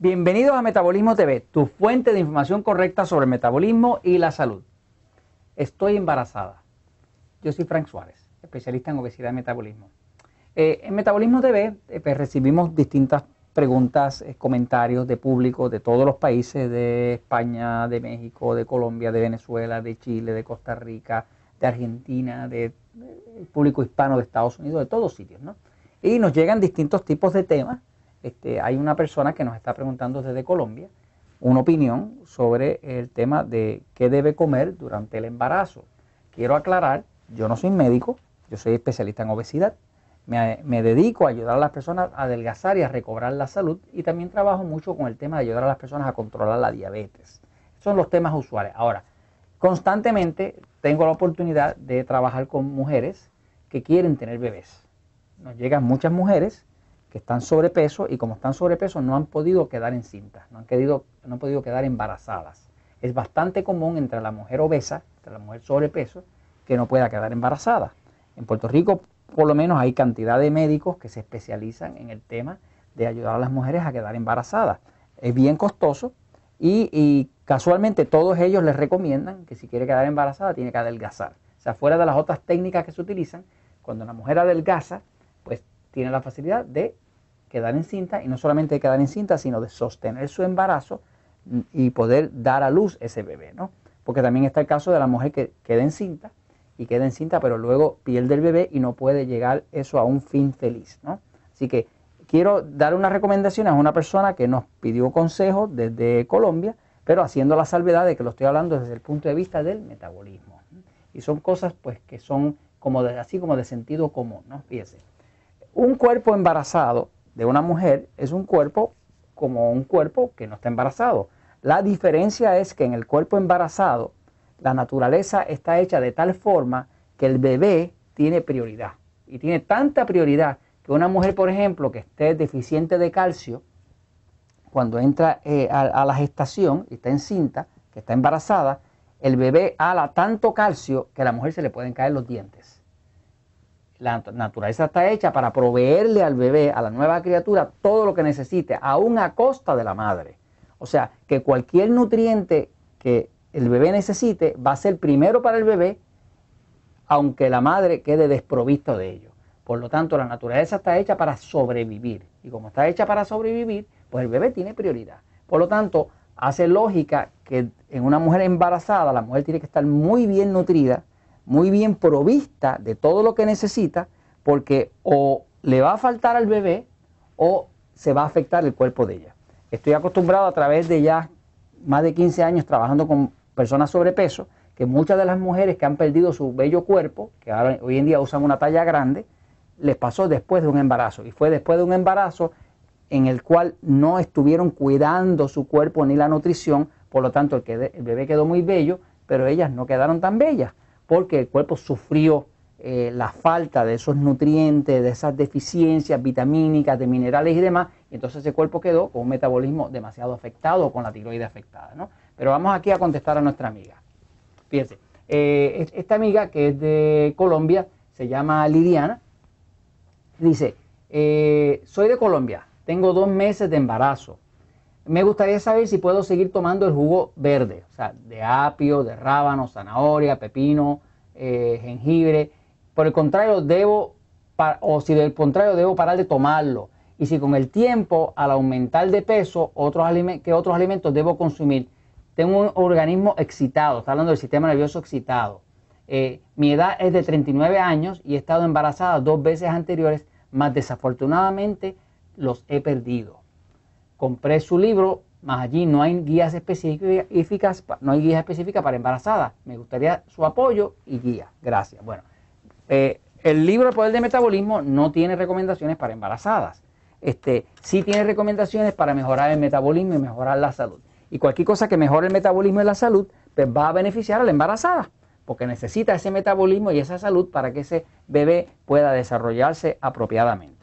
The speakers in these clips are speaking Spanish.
Bienvenidos a Metabolismo TV, tu fuente de información correcta sobre el metabolismo y la salud. Estoy embarazada. Yo soy Frank Suárez, especialista en obesidad y metabolismo. Eh, en Metabolismo TV eh, pues, recibimos distintas preguntas, eh, comentarios de público de todos los países, de España, de México, de Colombia, de Venezuela, de Chile, de Costa Rica, de Argentina, de, público hispano de Estados Unidos, de todos sitios, ¿no? Y nos llegan distintos tipos de temas. Este, hay una persona que nos está preguntando desde Colombia una opinión sobre el tema de qué debe comer durante el embarazo. Quiero aclarar, yo no soy médico, yo soy especialista en obesidad me, dedico a ayudar a las personas a adelgazar y a recobrar la salud y también trabajo mucho con el tema de ayudar a las personas a controlar la diabetes. Son los temas usuales. Ahora, constantemente tengo la oportunidad de trabajar con mujeres que quieren tener bebés. Nos llegan muchas mujeres que están sobrepeso y como están sobrepeso no han podido quedar encintas, no han, no han podido quedar embarazadas. Es bastante común entre la mujer obesa, entre la mujer sobrepeso, que no pueda quedar embarazada. En Puerto Rico por lo menos hay cantidad de médicos que se especializan en el tema de ayudar a las mujeres a quedar embarazadas. Es bien costoso y, casualmente todos ellos les recomiendan que si quiere quedar embarazada tiene que adelgazar. O sea, fuera de las otras técnicas que se utilizan, cuando una mujer adelgaza, tiene la facilidad de quedar encinta y no solamente de quedar encinta, sino de sostener su embarazo y poder dar a luz ese bebé, ¿no? Porque también está el caso de la mujer que queda encinta y queda encinta, pero luego pierde el bebé y no puede llegar eso a un fin feliz, ¿no? Así que quiero dar una recomendación a una persona que nos pidió consejo desde Colombia, pero haciendo la salvedad de que lo estoy hablando desde el punto de vista del metabolismo. Y son cosas pues que son como de, así como de sentido común, ¿no? Fíjese. Un cuerpo embarazado de una mujer es un cuerpo como un cuerpo que no está embarazado. La diferencia es que en el cuerpo embarazado la naturaleza está hecha de tal forma que el bebé tiene prioridad. Y tiene tanta prioridad que una mujer, por ejemplo, que esté deficiente de calcio, cuando entra eh, a, la gestación y está encinta, que está embarazada, el bebé ala tanto calcio que a la mujer se le pueden caer los dientes. La naturaleza está hecha para proveerle al bebé, a la nueva criatura, todo lo que necesite, aún a costa de la madre. O sea, que cualquier nutriente que el bebé necesite va a ser primero para el bebé, aunque la madre quede desprovisto de ello. Por lo tanto, la naturaleza está hecha para sobrevivir. Y como está hecha para sobrevivir, pues el bebé tiene prioridad. Por lo tanto, hace lógica que en una mujer embarazada la mujer tiene que estar muy bien nutrida, muy bien provista de todo lo que necesita, porque o le va a faltar al bebé o se va a afectar el cuerpo de ella. Estoy acostumbrado a través de ya más de 15 años trabajando con personas sobrepeso, que muchas de las mujeres que han perdido su bello cuerpo, que ahora, hoy en día usan una talla grande, les pasó después de un embarazo. Y fue después de un embarazo en el cual no estuvieron cuidando su cuerpo ni la nutrición, por lo tanto el, el bebé quedó muy bello, pero ellas no quedaron tan bellas, porque el cuerpo sufrió eh, la falta de esos nutrientes, de esas deficiencias vitamínicas, de minerales y demás, y entonces ese cuerpo quedó con un metabolismo demasiado afectado, con la tiroide afectada. ¿no? Pero vamos aquí a contestar a nuestra amiga. Fíjense, eh, esta amiga que es de Colombia, se llama Liliana, dice, eh, soy de Colombia, tengo dos meses de embarazo. Me gustaría saber si puedo seguir tomando el jugo verde, o sea, de apio, de rábano, zanahoria, pepino, eh, jengibre. Por el contrario, debo, o si del contrario, debo parar de tomarlo. Y si con el tiempo, al aumentar de peso, otros ¿qué otros alimentos debo consumir? Tengo un organismo excitado, está hablando del sistema nervioso excitado. Eh, mi edad es de 39 años y he estado embarazada dos veces anteriores, más desafortunadamente los he perdido. Compré su libro, más allí no hay guías específicas, no hay guías específicas para embarazadas. Me gustaría su apoyo y guía. Gracias. Bueno, eh, el libro El Poder del Metabolismo no tiene recomendaciones para embarazadas. Este, sí tiene recomendaciones para mejorar el metabolismo y mejorar la salud. Y cualquier cosa que mejore el metabolismo y la salud, pues va a beneficiar a la embarazada, porque necesita ese metabolismo y esa salud para que ese bebé pueda desarrollarse apropiadamente.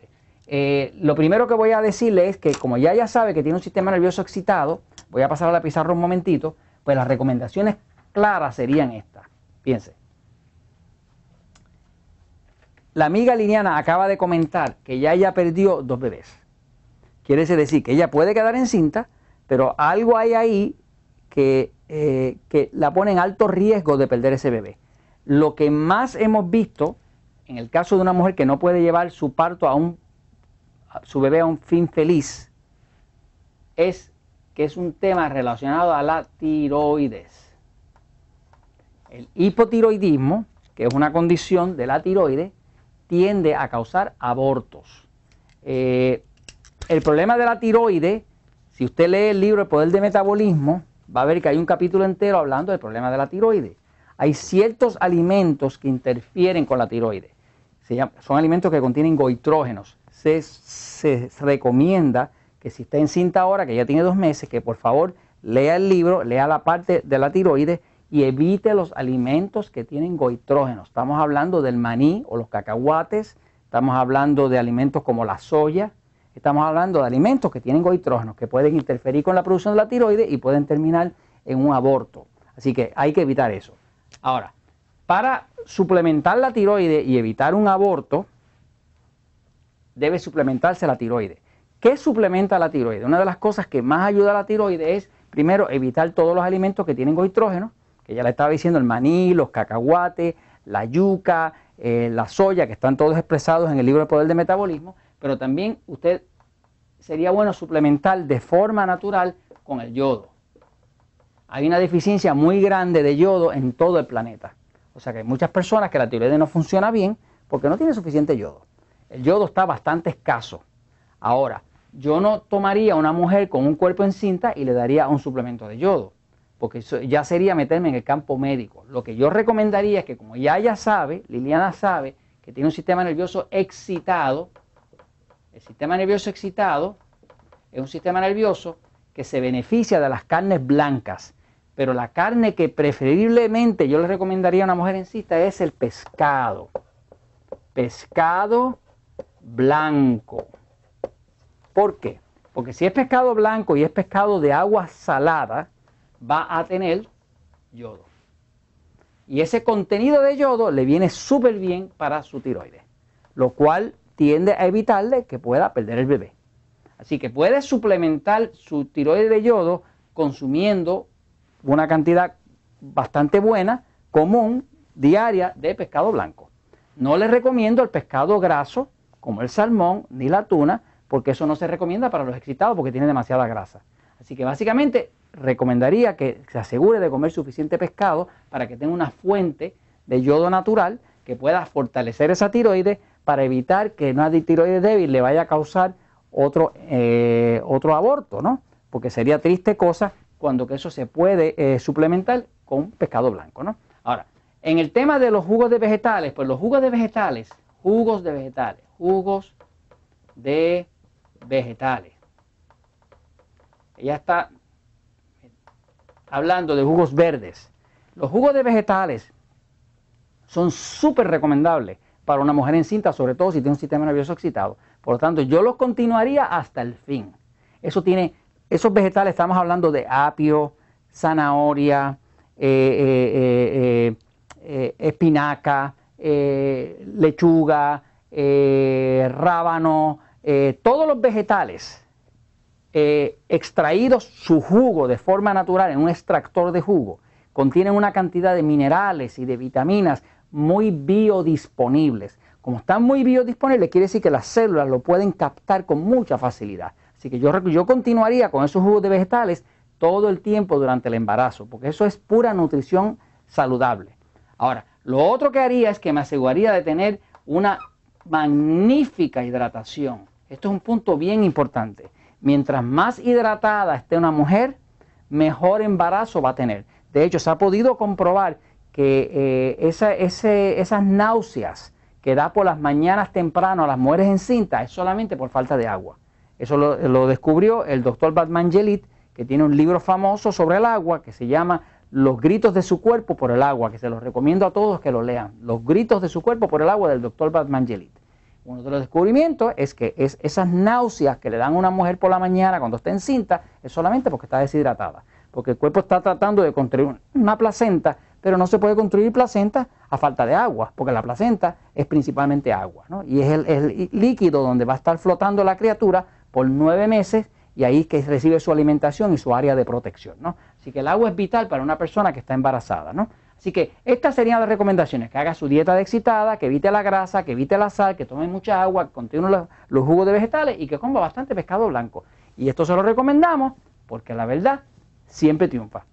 Eh, lo primero que voy a decirle es que como ya ya sabe que tiene un sistema nervioso excitado, voy a pasar a la pizarra un momentito, pues las recomendaciones claras serían estas. Piense. La amiga Liliana acaba de comentar que ya ella perdió dos bebés. quiere decir que ella puede quedar encinta, pero algo hay ahí que, eh, que la pone en alto riesgo de perder ese bebé. Lo que más hemos visto en el caso de una mujer que no puede llevar su parto a un su bebé a un fin feliz es que es un tema relacionado a la tiroides. El hipotiroidismo, que es una condición de la tiroides, tiende a causar abortos. Eh, el problema de la tiroides, si usted lee el libro El Poder de Metabolismo, va a ver que hay un capítulo entero hablando del problema de la tiroides. Hay ciertos alimentos que interfieren con la tiroides. son alimentos que contienen goitrógenos. Se, se recomienda que si está encinta ahora, que ya tiene dos meses, que por favor lea el libro, lea la parte de la tiroides y evite los alimentos que tienen goitrógenos. Estamos hablando del maní o los cacahuates, estamos hablando de alimentos como la soya, estamos hablando de alimentos que tienen goitrógenos, que pueden interferir con la producción de la tiroides y pueden terminar en un aborto. Así que hay que evitar eso. Ahora, para suplementar la tiroides y evitar un aborto, debe suplementarse la tiroides. ¿Qué suplementa la tiroides? Una de las cosas que más ayuda a la tiroides es, primero, evitar todos los alimentos que tienen goitrógeno, que ya le estaba diciendo, el maní, los cacahuates, la yuca, eh, la soya, que están todos expresados en el libro de Poder de Metabolismo, pero también usted sería bueno suplementar de forma natural con el yodo. Hay una deficiencia muy grande de yodo en todo el planeta. O sea que hay muchas personas que la tiroides no funciona bien porque no tiene suficiente yodo. El yodo está bastante escaso. Ahora, yo no tomaría a una mujer con un cuerpo en cinta y le daría un suplemento de yodo, porque eso ya sería meterme en el campo médico. Lo que yo recomendaría es que como ya ella sabe, Liliana sabe, que tiene un sistema nervioso excitado, el sistema nervioso excitado es un sistema nervioso que se beneficia de las carnes blancas, pero la carne que preferiblemente yo le recomendaría a una mujer en cinta es el pescado. Pescado blanco. ¿Por qué? Porque si es pescado blanco y es pescado de agua salada, va a tener yodo. Y ese contenido de yodo le viene súper bien para su tiroides, lo cual tiende a evitarle que pueda perder el bebé. Así que puede suplementar su tiroides de yodo consumiendo una cantidad bastante buena, común, diaria de pescado blanco. No le recomiendo el pescado graso, como el salmón ni la tuna, porque eso no se recomienda para los excitados porque tiene demasiada grasa. Así que básicamente recomendaría que se asegure de comer suficiente pescado para que tenga una fuente de yodo natural que pueda fortalecer esa tiroides para evitar que una tiroides débil le vaya a causar otro, eh, otro aborto, ¿no? Porque sería triste cosa cuando que eso se puede eh, suplementar con pescado blanco, ¿no? Ahora, en el tema de los jugos de vegetales, pues los jugos de vegetales, jugos de vegetales, jugos de vegetales. Ella está hablando de jugos verdes. Los jugos de vegetales son súper recomendables para una mujer encinta, sobre todo si tiene un sistema nervioso excitado. Por lo tanto, yo los continuaría hasta el fin. Eso tiene, esos vegetales, estamos hablando de apio, zanahoria, eh, eh, eh, espinaca, lechuga, rábano, eh, todos los vegetales eh, extraídos su jugo de forma natural en un extractor de jugo contienen una cantidad de minerales y de vitaminas muy biodisponibles. Como están muy biodisponibles, quiere decir que las células lo pueden captar con mucha facilidad. Así que yo, yo continuaría con esos jugos de vegetales todo el tiempo durante el embarazo, porque eso es pura nutrición saludable. Ahora, lo otro que haría es que me aseguraría de tener una magnífica hidratación. Esto es un punto bien importante. Mientras más hidratada esté una mujer, mejor embarazo va a tener. De hecho, se ha podido comprobar que eh, esas náuseas que da por las mañanas temprano a las mujeres encintas es solamente por falta de agua. Eso lo, descubrió el doctor Batman Gelit, que tiene un libro famoso sobre el agua que se llama Los gritos de su cuerpo por el agua, que se los recomiendo a todos que lo lean. Los gritos de su cuerpo por el agua del doctor Batman Gelit. Uno de los descubrimientos es que es esas náuseas que le dan a una mujer por la mañana cuando está encinta es solamente porque está deshidratada. Porque el cuerpo está tratando de construir una placenta, pero no se puede construir placenta a falta de agua, porque la placenta es principalmente agua. Y es el, líquido donde va a estar flotando la criatura por nueve meses y ahí que recibe su alimentación y su área de protección. ¿no? Así que el agua es vital para una persona que está embarazada. ¿no? Así que estas serían las recomendaciones, que haga su dieta de excitada, que evite la grasa, que evite la sal, que tome mucha agua, que los jugos de vegetales y que coma bastante pescado blanco. Y esto se lo recomendamos porque la verdad siempre triunfa.